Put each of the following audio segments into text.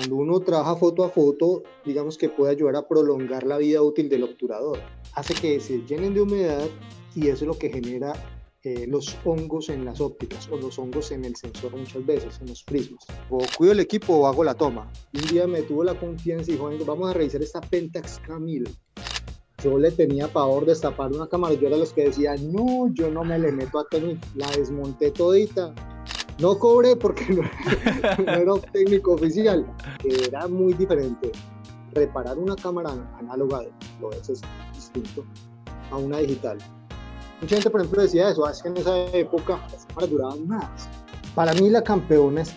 Cuando uno trabaja foto a foto, digamos que puede ayudar a prolongar la vida útil del obturador. Hace que se llenen de humedad y eso es lo que genera eh, los hongos en las ópticas o los hongos en el sensor muchas veces, en los prismas. O cuido el equipo o hago la toma. Un día me tuvo la confianza y dijo, vamos a revisar esta Pentax K1000. Yo le tenía pavor de destapar una cámara. Yo era los que decía, no, yo no me le meto a tener. La desmonté todita. No cobré porque no, no era técnico oficial. Era muy diferente. Reparar una cámara análoga, lo es, es distinto, a una digital. Mucha gente, por ejemplo, decía eso, es que en esa época las cámaras duraban más. Para mí la campeona es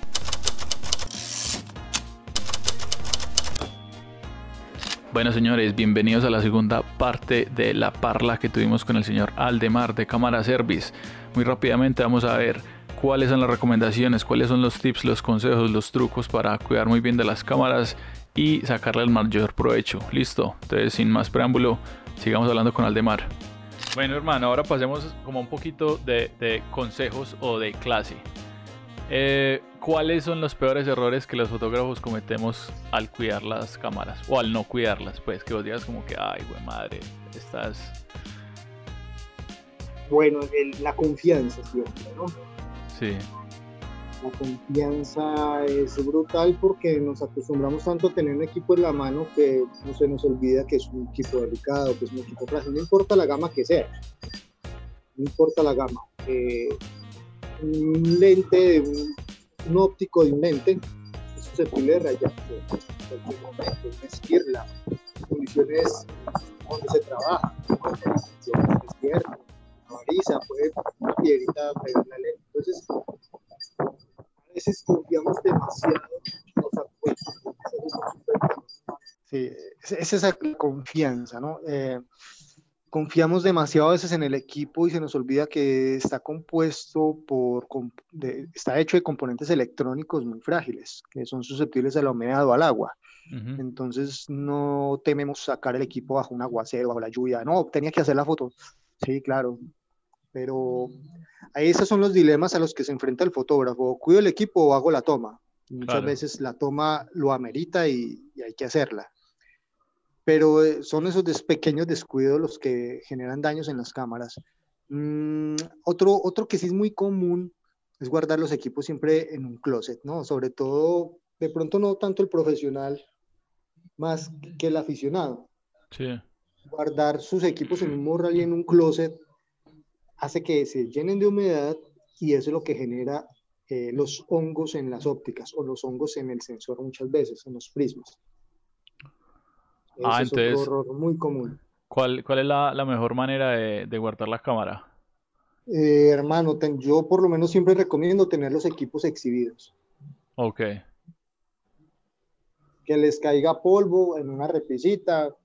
Bueno, señores, bienvenidos a la segunda parte de la parla que tuvimos con el señor Aldemar de Cámara Service. Muy rápidamente vamos a ver cuáles son las recomendaciones, cuáles son los tips, los consejos, los trucos para cuidar muy bien de las cámaras y sacarle el mayor provecho. Listo, entonces sin más preámbulo, sigamos hablando con Aldemar. Bueno, hermano, ahora pasemos como un poquito de, consejos o de clase. Eh, ¿Cuáles son los peores errores que los fotógrafos cometemos al cuidar las cámaras? O al no cuidarlas, pues, que vos digas como que, ay, güey, madre, estás... Bueno, la confianza siempre, ¿no? Sí. La confianza es brutal porque nos acostumbramos tanto a tener un equipo en la mano que no se nos olvida que es un equipo delicado, que es un equipo frágil, no importa la gama que sea, no importa la gama. Eh, un lente, un, un, óptico de un lente es susceptible de rayar en cualquier momento, es las condiciones donde se trabaja, desierto, una brisa, puede una piedrita pegar la lente. Entonces, a veces confiamos demasiado en los apuestos. Sí, es esa confianza, ¿no? Eh, confiamos demasiado a veces en el equipo y se nos olvida que está compuesto por, de, está hecho de componentes electrónicos muy frágiles, que son susceptibles a la humedad o al agua. Entonces no tememos sacar el equipo bajo un aguacero, bajo la lluvia. No, tenía que hacer la foto. Sí, claro. Pero esos son los dilemas a los que se enfrenta el fotógrafo. ¿Cuido el equipo o hago la toma? Muchas veces la toma lo amerita y, y hay que hacerla pero eh, son esos pequeños descuidos los que generan daños en las cámaras. Mm, otro, otro que sí es muy común es guardar los equipos siempre en un closet, ¿no? Sobre todo, de pronto no tanto el profesional, más que el aficionado. Sí. Guardar sus equipos en un morral y en un closet hace que se llenen de humedad y eso es lo que genera eh, los hongos en las ópticas o los hongos en el sensor muchas veces, en los prismas ah, entonces, es muy común. ¿Cuál, cuál es la, la mejor manera de, de, guardar la cámara? Eh, hermano, yo por lo menos siempre recomiendo tener los equipos exhibidos. Ok. Que les caiga polvo en una repisita,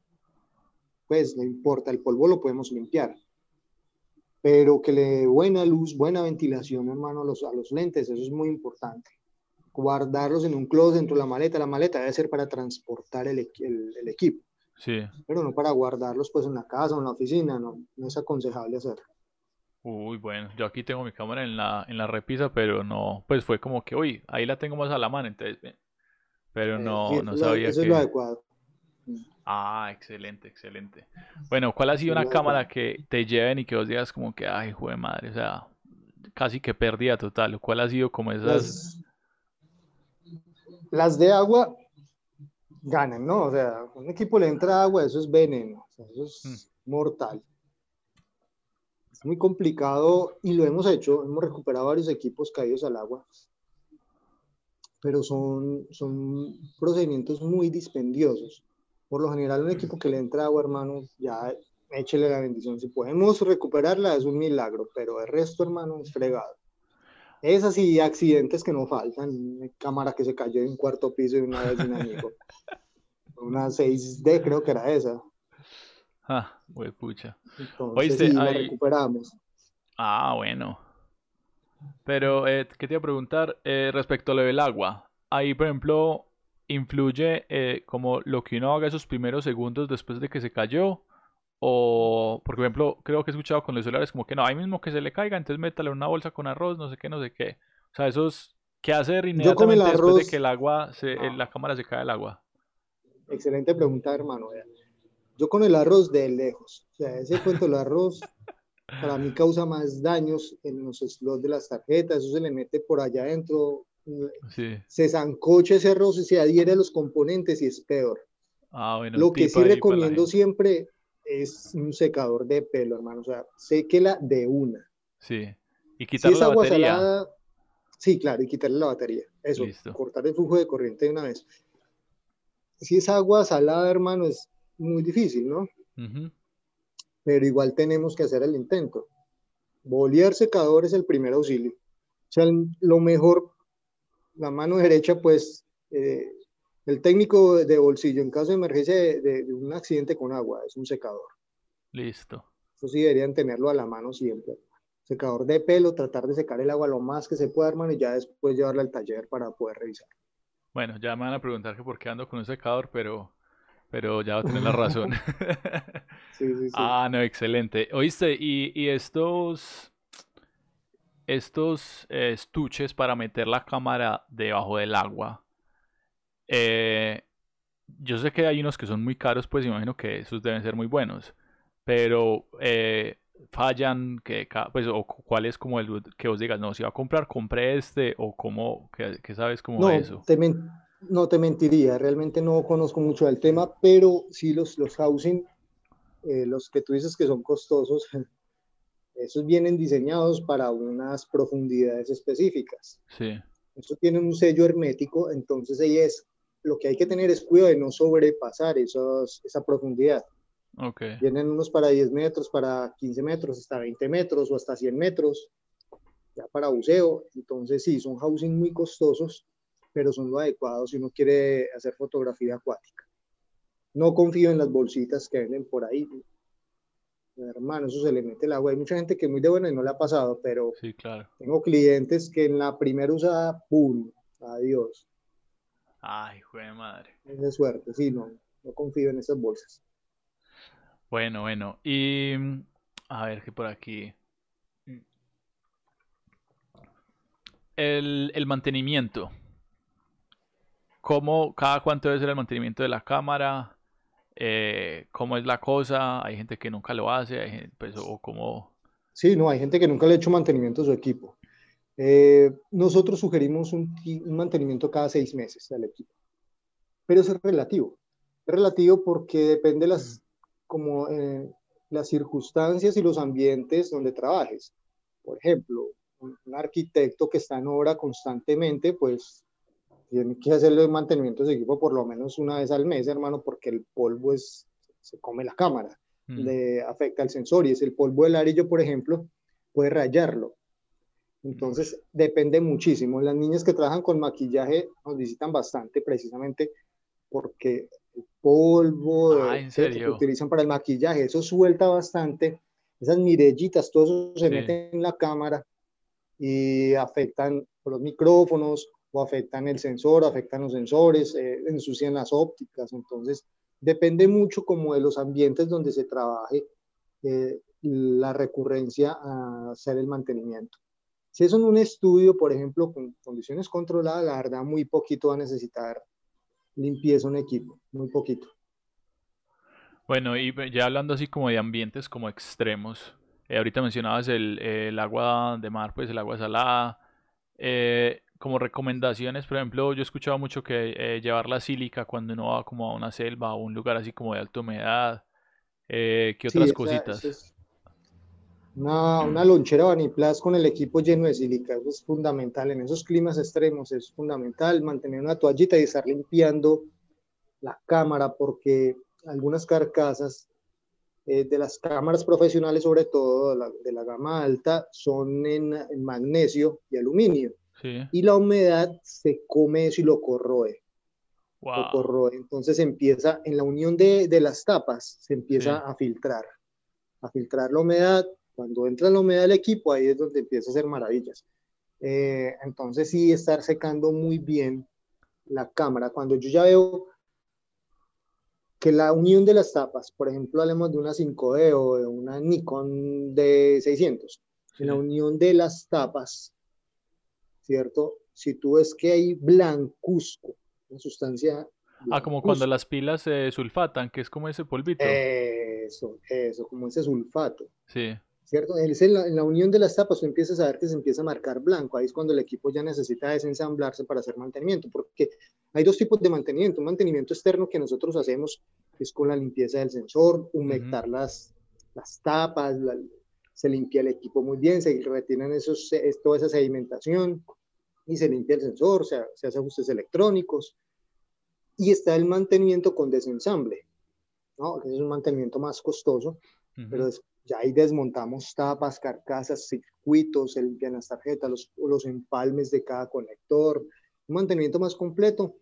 pues no importa, el polvo lo podemos limpiar. Pero que le dé buena luz, buena ventilación, hermano, a los, a los lentes, eso es muy importante guardarlos en un closet dentro de la maleta. La maleta debe ser para transportar el, el, equipo. Sí. Pero no para guardarlos pues en la casa o en la oficina, no, no es aconsejable hacerlo. Uy, bueno, yo aquí tengo mi cámara en la, en la repisa, pero no, pues fue como que, uy, ahí la tengo más a la mano, entonces, pero eh, no, no sabía eso es lo adecuado. Ah, excelente, excelente. Bueno, ¿cuál ha sido una cámara que te lleven y que vos digas como que, ay, joder madre, o sea, casi que pérdida total? ¿Cuál ha sido como esas las de agua ganan, ¿no? O sea, un equipo le entra agua, eso es veneno, eso es mm. mortal. Es muy complicado y lo hemos hecho, hemos recuperado varios equipos caídos al agua, pero son, son procedimientos muy dispendiosos. Por lo general, un equipo que le entra agua, hermano, ya échele la bendición. Si podemos recuperarla, es un milagro, pero el resto, hermano, es fregado. Esas y accidentes que no faltan. Cámara que se cayó en un cuarto piso de una vez un amigo. una 6D creo que era esa. Ah, güey, pucha. Entonces, la recuperamos. Ah, bueno. Pero, eh, ¿qué te iba a preguntar eh, respecto a lo del agua? Ahí, por ejemplo, influye eh, como lo que uno haga esos primeros segundos después de que se cayó o, por ejemplo, creo que he escuchado con los celulares como que no, ahí mismo que se le caiga, entonces métale una bolsa con arroz, no sé qué, no sé qué. O sea, esos ¿Qué hacer inmediatamente después de que el agua, se, la cámara se cae del agua? Excelente pregunta, hermano. Yo con el arroz de lejos. O sea, ese cuento del arroz para mí causa más daños en los slots de las tarjetas. Eso se le mete por allá adentro. Se zancocha ese y se adhiere a los componentes y es peor. Ah, Lo que sí recomiendo siempre es un secador de pelo, hermano. O sea, séquela de una. Sí. Y quitarle la batería. sí, claro, y quitarle la batería. Eso, cortar el flujo de corriente de una vez. Si es agua salada, hermano, es muy difícil, ¿no? Pero igual tenemos que hacer el intento. Boliar secador es el primer auxilio. O sea, lo mejor, la mano derecha, pues, eh, el técnico de bolsillo en caso de emergencia de, un accidente con agua es un secador. Listo. Eso sí deberían tenerlo a la mano siempre secador de pelo, tratar de secar el agua lo más que se pueda, hermano, y ya después llevarla al taller para poder revisar. Bueno, ya me van a preguntar que por qué ando con un secador, pero, pero ya va a tener la razón. sí, sí, sí. Ah, no, excelente. Oíste, y, y estos, estos eh, estuches para meter la cámara debajo del agua, eh, yo sé que hay unos que son muy caros, pues imagino que esos deben ser muy buenos, pero eh, fallan, que, pues, o cuál es como el que os digas, no, si va a comprar, compre este, o cómo, que, sabes cómo no, eso. Te no te mentiría, realmente no conozco mucho del tema, pero sí los, los housing, eh, los que tú dices que son costosos, esos vienen diseñados para unas profundidades específicas. Sí. Eso tiene un sello hermético, entonces ahí es, lo que hay que tener es cuidado de no sobrepasar esos, esa profundidad. Okay. Vienen unos para 10 metros, para 15 metros, hasta 20 metros o hasta 100 metros, ya para buceo. Entonces sí, son housing muy costosos, pero son lo adecuado si uno quiere hacer fotografía acuática. No confío en las bolsitas que venden por ahí. Hermano, eso se le mete el agua. Hay mucha gente que es muy de buena y no le ha pasado, pero sí, claro. tengo clientes que en la primera usada, ¡pum! Adiós. Ay, de madre. Es de suerte, sí, no, no confío en esas bolsas. Bueno, bueno. Y mm, a ver qué por aquí. El, el mantenimiento. ¿Cómo, cada cuánto debe ser el mantenimiento de la cámara? Eh, ¿Cómo es la cosa? Hay gente que nunca lo hace, pues, o cómo... Sí, no, hay gente que nunca le ha hecho mantenimiento a su equipo. Eh, nosotros sugerimos un, un, mantenimiento cada seis meses al equipo, pero eso es relativo. Es relativo porque depende de las como eh, las circunstancias y los ambientes donde trabajes. Por ejemplo, un, arquitecto que está en obra constantemente, pues tiene que hacerle mantenimiento de equipo por lo menos una vez al mes, hermano, porque el polvo es, se come la cámara, mm. le afecta al sensor y es el polvo del arillo, por ejemplo, puede rayarlo. Entonces, depende muchísimo. Las niñas que trabajan con maquillaje nos visitan bastante precisamente porque polvo ah, que utilizan para el maquillaje, eso suelta bastante, esas mirellitas, todo eso se mete en la cámara y afectan los micrófonos o afectan el sensor, afectan los sensores, eh, ensucian las ópticas, entonces depende mucho como de los ambientes donde se trabaje eh, la recurrencia a hacer el mantenimiento. Si es en un estudio, por ejemplo, con condiciones controladas, la verdad muy poquito va a necesitar limpieza un equipo, muy poquito. Bueno, y ya hablando así como de ambientes como extremos, eh, ahorita mencionabas el, agua de mar, pues el agua salada. Eh, como recomendaciones, por ejemplo, yo he escuchado mucho que eh, llevar la sílica cuando uno va como a una selva o un lugar así como de alta humedad. ¿Qué otras cositas? una, una, lonchera Vaniplas con el equipo lleno de sílica, eso es fundamental. En esos climas extremos es fundamental mantener una toallita y estar limpiando la cámara porque algunas carcasas eh, de las cámaras profesionales, sobre todo de la, gama alta, son en, magnesio y aluminio. Y la humedad se come eso y lo corroe. Lo corroe. Entonces empieza, en la unión de, de las tapas, se empieza a filtrar. A filtrar la humedad, cuando entra la humedad del equipo, ahí es donde empieza a hacer maravillas. Eh, entonces sí, estar secando muy bien la cámara. Cuando yo ya veo que la unión de las tapas, por ejemplo, hablemos de una 5D o de una Nikon de 600, la unión de las tapas, ¿cierto? si tú ves que hay blancuzco, una sustancia... Ah, como cuando las pilas se sulfatan, que es como ese polvito. Eso, eso, como ese sulfato. Sí. ¿Cierto? en, la, en la unión de las tapas tú empiezas a ver que se empieza a marcar blanco. Ahí es cuando el equipo ya necesita desensamblarse para hacer mantenimiento, porque hay dos tipos de mantenimiento. Un mantenimiento externo que nosotros hacemos es con la limpieza del sensor, humectar las, las tapas, se limpia el equipo muy bien, se retienen esos, toda esa sedimentación y se limpia el sensor, se, se hace ajustes electrónicos. Y está el mantenimiento con desensamble, ¿no? es un mantenimiento más costoso, pero ya ahí desmontamos tapas, carcasas, circuitos, se limpian las tarjetas, los, los empalmes de cada conector, un mantenimiento más completo,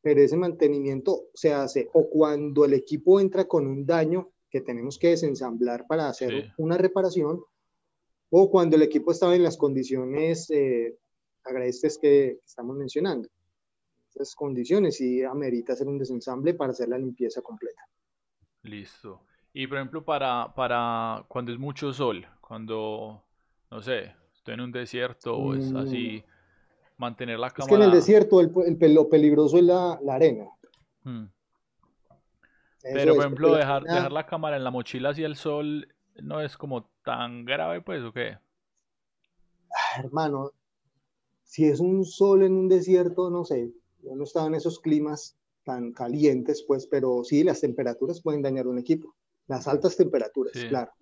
pero ese mantenimiento se hace o cuando el equipo entra con un daño que tenemos que desensamblar para hacer una reparación, o cuando el equipo estaba en las condiciones eh, que estamos mencionando. Esas condiciones y amerita hacer un desensamble para hacer la limpieza completa. Listo. Y por ejemplo, para, para cuando es mucho sol, cuando, no sé, estoy en un desierto o es así, mm. mantener la cámara. Es que en el desierto el, el, lo peligroso es la, la arena. Hmm. Pero, por ejemplo, dejar, dejar la cámara en la mochila hacia el sol no es como tan grave, pues, ¿o qué? Ah, hermano, si es un sol en un desierto, no sé, yo no estaba en esos climas tan calientes, pues, pero sí, las temperaturas pueden dañar un equipo. Las altas temperaturas, claro.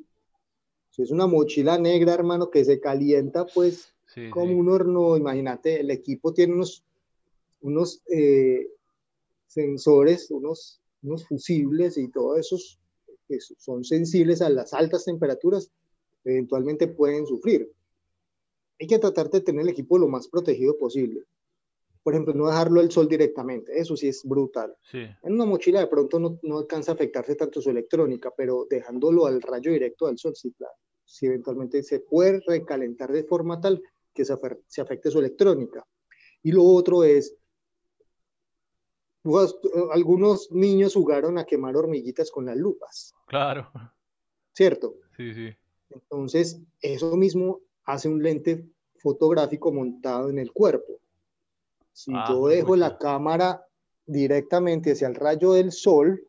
Si es una mochila negra, hermano, que se calienta, pues, como un horno, imagínate, el equipo tiene unos, unos eh, sensores, unos, unos fusibles y todos esos que son sensibles a las altas temperaturas, eventualmente pueden sufrir. Hay que tratar de tener el equipo lo más protegido posible por ejemplo, no dejarlo al sol directamente, eso sí es brutal. En una mochila de pronto no, no, alcanza a afectarse tanto su electrónica, pero dejándolo al rayo directo del sol, sí, claro. Si eventualmente se puede recalentar de forma tal que se, se afecte su electrónica. Y lo otro es, algunos niños jugaron a quemar hormiguitas con las lupas. Claro. ¿Cierto? Sí, sí. Entonces, eso mismo hace un lente fotográfico montado en el cuerpo. Si ah, yo dejo la cámara directamente hacia el rayo del sol,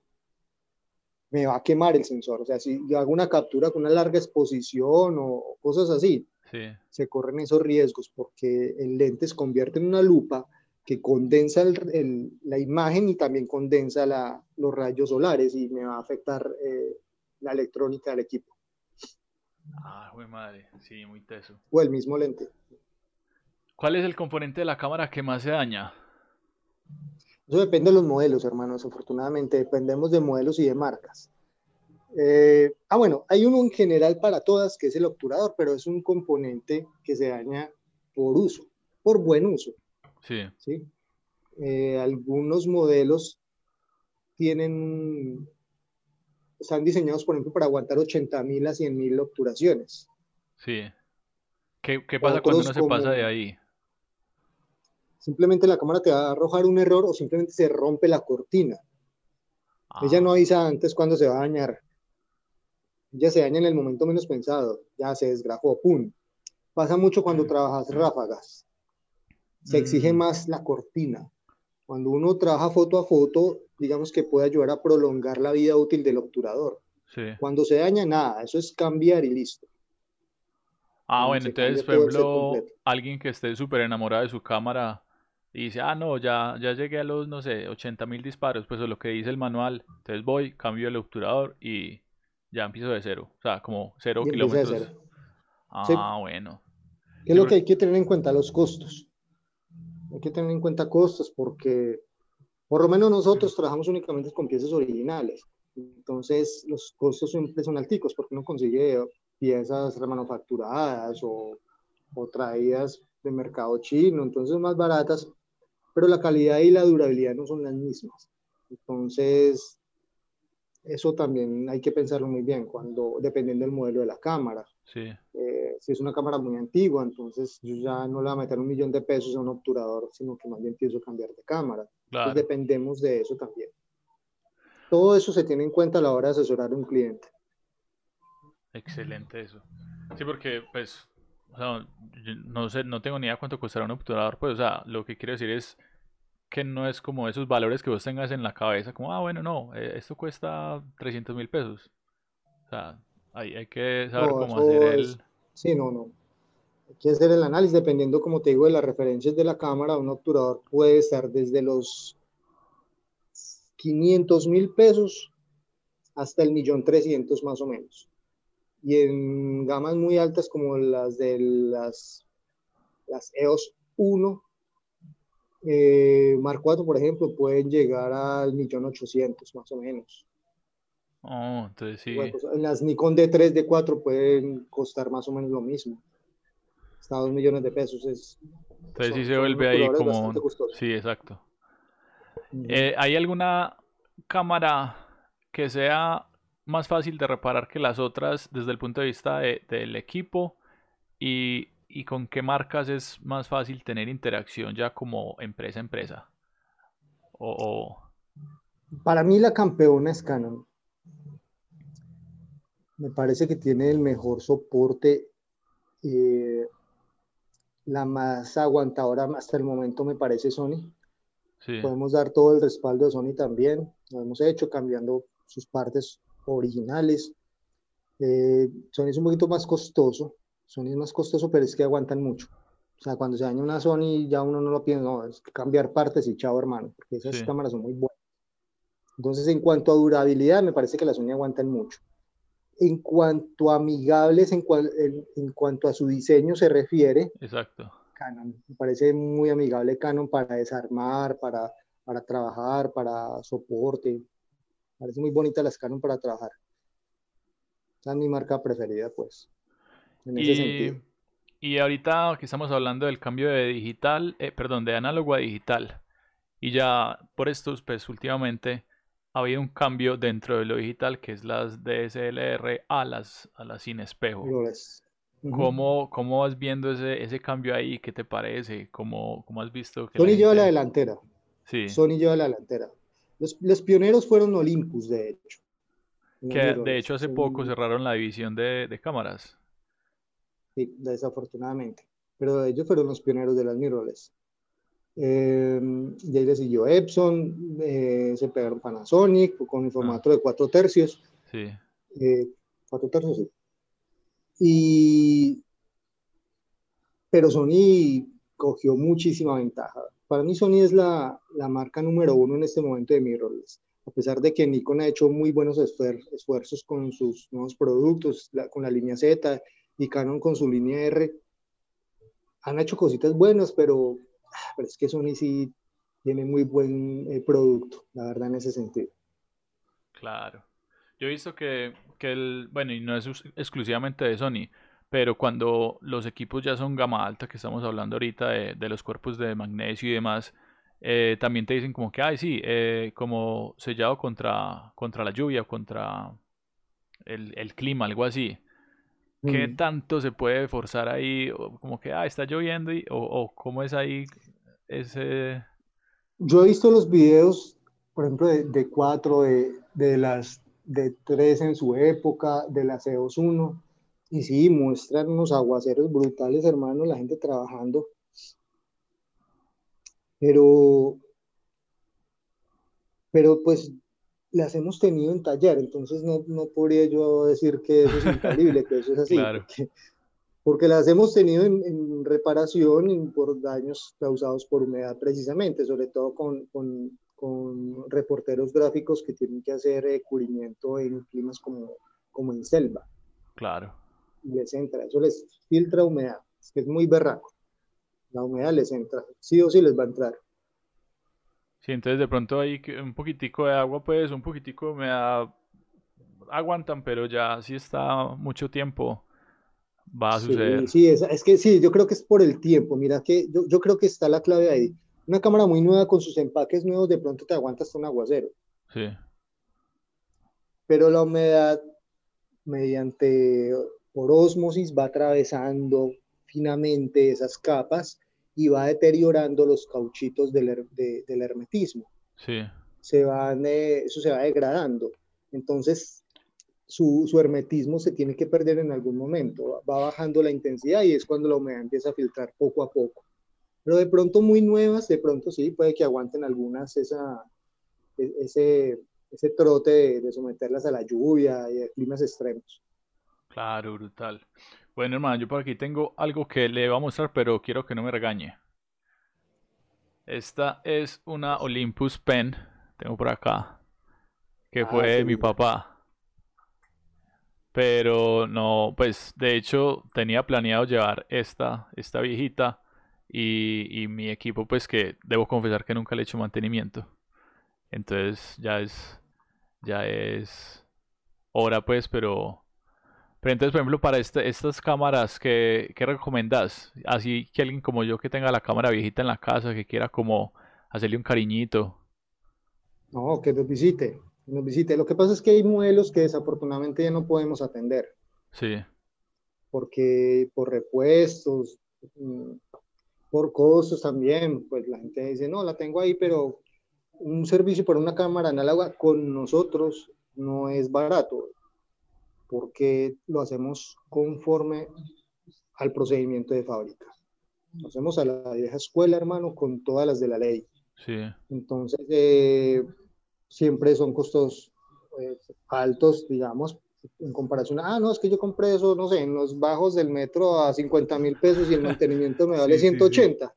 me va a quemar el sensor. O sea, si yo hago una captura con una larga exposición o cosas así, se corren esos riesgos porque el lente se convierte en una lupa que condensa la imagen y también condensa los rayos solares y me va a afectar eh, la electrónica del equipo. Ah, muy madre, sí, muy teso. O el mismo lente. ¿Cuál es el componente de la cámara que más se daña? Eso depende de los modelos, hermanos. Afortunadamente, dependemos de modelos y de marcas. Eh, ah, bueno, hay uno en general para todas, que es el obturador, pero es un componente que se daña por uso, por buen uso. Sí. ¿sí? Eh, algunos modelos tienen, están diseñados, por ejemplo, para aguantar 80.000 a 100.000 obturaciones. Sí. ¿Qué, qué pasa cuando uno se pasa de ahí? simplemente la cámara te va a arrojar un error o simplemente se rompe la cortina. Ella no ah. avisa antes cuando se va a dañar. Ella se daña en el momento menos pensado. Ya se desgrafó, ¡pum! Pasa mucho cuando trabajas ráfagas. Se exige mm. más la cortina. Cuando uno trabaja foto a foto, digamos que puede ayudar a prolongar la vida útil del obturador. Cuando se daña, nada, eso es cambiar y listo. Ah, bueno, entonces, por ejemplo, alguien que esté súper enamorado de su cámara, y dice, ah, no, ya, ya llegué a los, no sé, 80 mil disparos, pues es lo que dice el manual. Entonces voy, cambio el obturador y ya empiezo de cero. O sea, como cero kilómetros. Ah, bueno. ¿Qué es lo que hay que tener en cuenta? Los costos. Hay que tener en cuenta costos porque, por lo menos nosotros trabajamos únicamente con piezas originales. Entonces, los costos siempre son alticos porque uno consigue piezas remanufacturadas o, o traídas de mercado chino, entonces más baratas, pero la calidad y la durabilidad no son las mismas. Entonces, eso también hay que pensarlo muy bien, cuando, dependiendo del modelo de la cámara. Sí. Eh, si es una cámara muy antigua, entonces yo ya no le voy a meter un millón de pesos a un obturador, sino que más bien pienso cambiar de cámara. Entonces dependemos de eso también. Todo eso se tiene en cuenta a la hora de asesorar a un cliente. Excelente eso. Sí, porque pues o sea, no sé, no tengo ni idea cuánto costará un obturador, pues, o sea, lo que quiero decir es que no es como esos valores que vos tengas en la cabeza, como, ah, bueno, no, eh, esto cuesta 300 mil pesos. O sea, hay, hay que saber cómo hacer el... Sí, no, no. Hay que hacer el análisis dependiendo, como te digo, de las referencias de la cámara. Un obturador puede estar desde los 500 mil pesos hasta el millón trescientos más o menos. Y en gamas muy altas como las de las, las EOS 1, eh, Mark 4, por ejemplo, pueden llegar al millón ochocientos más o menos. Oh, entonces sí. en las Nikon D3, D4 pueden costar más o menos lo mismo. Hasta dos millones de pesos. Es, entonces sí se vuelve ahí como... Sí, exacto. Eh, ¿Hay alguna cámara que sea más fácil de reparar que las otras desde el punto de vista del equipo? Y y con qué marcas es más fácil tener interacción ya como empresa a empresa? O, Para mí la campeona es Canon. Me parece que tiene el mejor soporte, eh, la más aguantadora hasta el momento me parece Sony. Podemos dar todo el respaldo de Sony también. Lo hemos hecho cambiando sus partes originales. Eh, Sony es un poquito más costoso, Sony es más costoso, pero es que aguantan mucho. O sea, cuando se daña una Sony, ya uno no lo piensa, no, es cambiar partes y chao, hermano, porque esas cámaras son muy buenas. Entonces, en cuanto a durabilidad, me parece que las Sony aguantan mucho. En cuanto a amigables, en, en, cuanto a su diseño se refiere, Exacto. Canon. Me parece muy amigable Canon para desarmar, para, para trabajar, para soporte. Me parece muy bonita las Canon para trabajar. Esa es mi marca preferida, pues y, ahorita que estamos hablando del cambio de digital, eh, perdón, de análogo a digital, y ya por estos, pues últimamente ha habido un cambio dentro de lo digital, que es las DSLR a las, a las sin espejo. ¿Cómo, ¿Cómo, vas viendo ese, ese cambio ahí? ¿Qué te parece? ¿Cómo, cómo has visto que Sony lleva la delantera. Sí. Sony lleva la delantera. Los, los, pioneros fueron Olympus, de hecho. Que de hecho hace poco cerraron la división de, de cámaras. Sí, desafortunadamente. Pero ellos fueron los pioneros de las mirrorless. Eh, y ahí le siguió Epson, eh, se pegaron Panasonic con el formato de 4 tercios. Sí. Eh, 4 tercios, sí. Y, pero Sony cogió muchísima ventaja. Para mí Sony es la, la marca número uno en este momento de mirrorless. A pesar de que Nikon ha hecho muy buenos esfuerzos con sus nuevos productos, con la línea Z y Canon con su línea R han hecho cositas buenas, pero, ah, pero es que Sony sí tiene muy buen eh, producto, la verdad, en ese sentido. Claro. Yo he visto que, que el, bueno, y no es exclusivamente de Sony, pero cuando los equipos ya son gama alta, que estamos hablando ahorita de, de los cuerpos de magnesio y demás, eh, también te dicen como que, ay, sí, eh, como sellado contra, contra la lluvia, contra el, el clima, algo así. ¿Qué mm. tanto se puede forzar ahí? como que, ah, está lloviendo, y, o, cómo es ahí ese... Yo he visto los videos, por ejemplo, de, de cuatro, de, de, las de tres en su época, de las EOS 1, y sí, muestran unos aguaceros brutales, hermano, la gente trabajando. Pero, pero pues las hemos tenido en taller, entonces no, no podría yo decir que eso es infalible, que eso es así. Porque, las hemos tenido en, reparación por daños causados por humedad precisamente, sobre todo con, con, con reporteros gráficos que tienen que hacer eh, cubrimiento en climas como, como en selva. Claro. Y les entra, eso les filtra humedad, es que es muy berraco. La humedad les entra, sí o sí les va a entrar. Sí, entonces de pronto hay un poquitico de agua, pues un poquitico me da... aguantan, pero ya si está mucho tiempo va a suceder. Sí, es, que sí, yo creo que es por el tiempo. Mira que yo, yo, creo que está la clave ahí. Una cámara muy nueva con sus empaques nuevos, de pronto te aguanta hasta un aguacero. Sí. Pero la humedad, mediante por osmosis, va atravesando finamente esas capas y va deteriorando los cauchitos del, del hermetismo. Sí. Se van, eso se va degradando. Entonces, su, su, hermetismo se tiene que perder en algún momento, va bajando la intensidad y es cuando la humedad empieza a filtrar poco a poco. Pero de pronto muy nuevas, de pronto sí, puede que aguanten algunas esa, e, ese, ese trote de, someterlas a la lluvia y a climas extremos. Claro, brutal. Bueno, hermano, yo por aquí tengo algo que le voy a mostrar, pero quiero que no me regañe. Esta es una Olympus Pen, tengo por acá, que ah, fue mi papá. Pero no, pues de hecho tenía planeado llevar esta, esta viejita y, y mi equipo, pues que debo confesar que nunca le he hecho mantenimiento. Entonces ya es, ya es hora pues, pero, pero entonces por ejemplo para este, estas cámaras, ¿qué, ¿qué recomendás? Así que alguien como yo que tenga la cámara viejita en la casa, que quiera como hacerle un cariñito. No, que nos visite, nos visite. Lo que pasa es que hay modelos que desafortunadamente ya no podemos atender. Sí. Porque por repuestos, mm, por costos también, pues la gente dice, no, la tengo ahí, pero un servicio por una cámara análoga con nosotros no es barato, porque lo hacemos conforme al procedimiento de fábrica. Lo hacemos a la vieja escuela, hermano, con todas las de la ley. Sí. Entonces, eh, siempre son costos eh, altos, digamos, en comparación ah, no, es que yo compré eso, no sé, en los bajos del metro a 50 mil pesos y el mantenimiento me vale 180.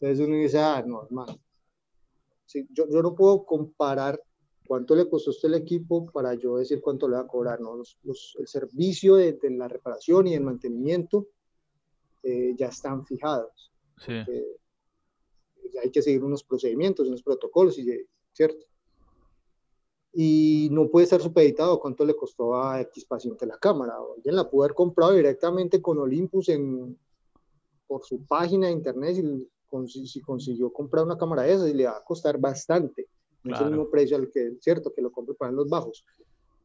Entonces uno dice, ah, no, hermano, yo, yo, no puedo comparar cuánto le costó este el equipo para yo decir cuánto le va a cobrar. ¿no? Los, el servicio de, la reparación y el mantenimiento eh, ya están fijados. Sí. hay que seguir unos procedimientos, unos protocolos, ¿cierto? Y no puede estar supeditado cuánto le costó a X paciente la cámara. Alguien la pudo haber comprado directamente con Olympus en, por su página de internet y si consiguió comprar una cámara de esas y le va a costar bastante. No es el mismo precio al que, cierto, que lo compre para los bajos.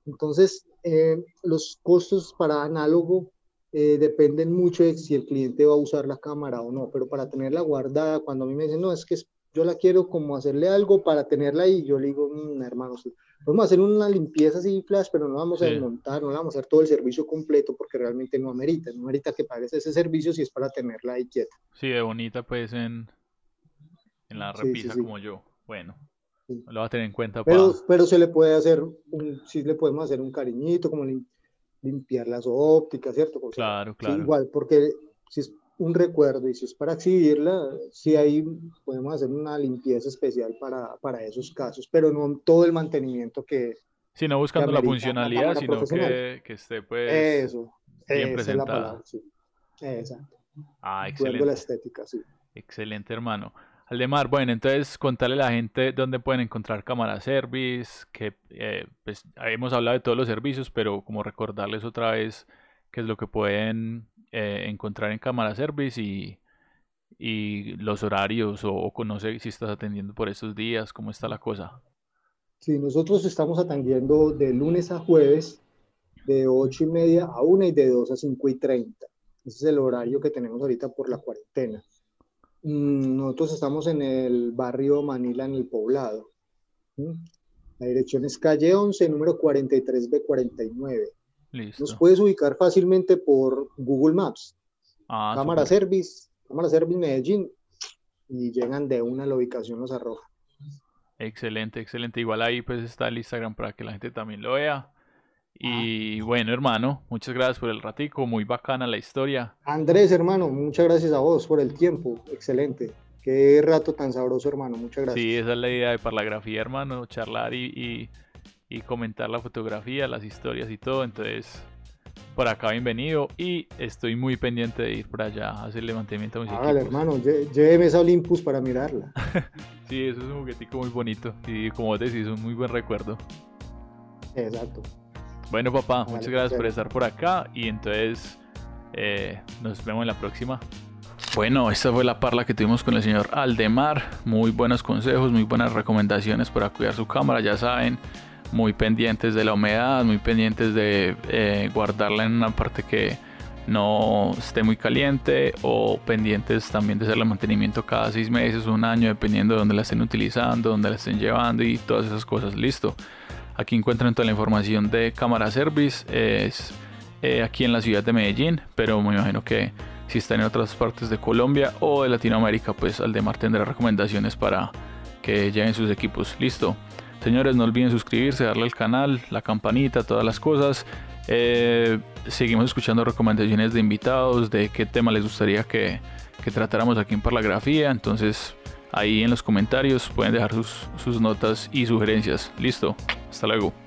Entonces, eh, los costos para análogo eh, dependen mucho de si el cliente va a usar la cámara o no, pero para tenerla guardada, cuando a mí me dicen, no, es que yo la quiero como hacerle algo para tenerla ahí, yo le digo, mm, hermanos, vamos a hacer una limpieza así flash, pero no vamos a desmontar, no vamos a hacer todo el servicio completo porque realmente no amerita, no amerita que pagues ese servicio si es para tenerla ahí quieta. Sí, de bonita pues en, en la repisa como yo. Bueno, lo va a tener en cuenta. Pero, pero se le puede hacer, un, sí le podemos hacer un cariñito, como limpiar las ópticas, ¿cierto? claro, claro. igual, porque si es un recuerdo y si es para exhibirla, sí ahí podemos hacer una limpieza especial para, para esos casos, pero no todo el mantenimiento que... Sí, no buscando la funcionalidad, sino que, que, esté pues Eso, bien presentada. sí. Exacto. Ah, excelente. la estética, sí. Excelente, hermano. Aldemar, bueno, entonces contarle a la gente dónde pueden encontrar cámara service, que eh, pues hemos hablado de todos los servicios, pero como recordarles otra vez qué es lo que pueden eh, encontrar en cámara service y, y los horarios o, o, si estás atendiendo por estos días, cómo está la cosa. Sí, nosotros estamos atendiendo de lunes a jueves de 8 y media a 1 y de 2 a 5 y 30. Ese es el horario que tenemos ahorita por la cuarentena. Mm, nosotros estamos en el barrio Manila, en el poblado. La dirección es calle 11, número 43B49. Nos puedes ubicar fácilmente por Google Maps. Ah, cámara Service, Cámara Service Medellín, y llegan de una a la ubicación, los arroja. Excelente, excelente. Igual ahí pues está el Instagram para que la gente también lo vea. Y bueno, hermano, muchas gracias por el ratico, muy bacana la historia. Andrés, hermano, muchas gracias a vos por el tiempo, excelente. Qué rato tan sabroso, hermano, muchas gracias. Sí, esa es la idea de Parlagrafía, hermano, charlar y y comentar la fotografía, las historias y todo. Entonces, por acá bienvenido y estoy muy pendiente de ir por allá a hacerle mantenimiento a mis hermano, lléveme esa Olympus para mirarla. sí, eso es un juguetico muy bonito y como vos decís, es un muy buen recuerdo. Exacto. Bueno, papá, muchas gracias por estar por acá y entonces eh, nos vemos en la próxima. Bueno, esta fue la parla que tuvimos con el señor Aldemar. Muy buenos consejos, muy buenas recomendaciones para cuidar su cámara. Ya saben, muy pendientes de la humedad, muy pendientes de eh, guardarla en una parte que no esté muy caliente o pendientes también de hacerle mantenimiento cada seis meses o un año dependiendo de dónde la estén utilizando, dónde la estén llevando y todas esas cosas. Listo. Aquí encuentran toda la información de Cámara Service. Es eh, aquí en la ciudad de Medellín, pero me imagino que si están en otras partes de Colombia o de Latinoamérica, pues Aldemar tendrá recomendaciones para que lleguen sus equipos. Listo. Señores, no olviden suscribirse, darle al canal, la campanita, todas las cosas. Eh, seguimos escuchando recomendaciones de invitados, de qué tema les gustaría que, que tratáramos aquí en Parlagrafía. Entonces, ahí en los comentarios pueden dejar sus, sus notas y sugerencias. Listo. Hasta luego.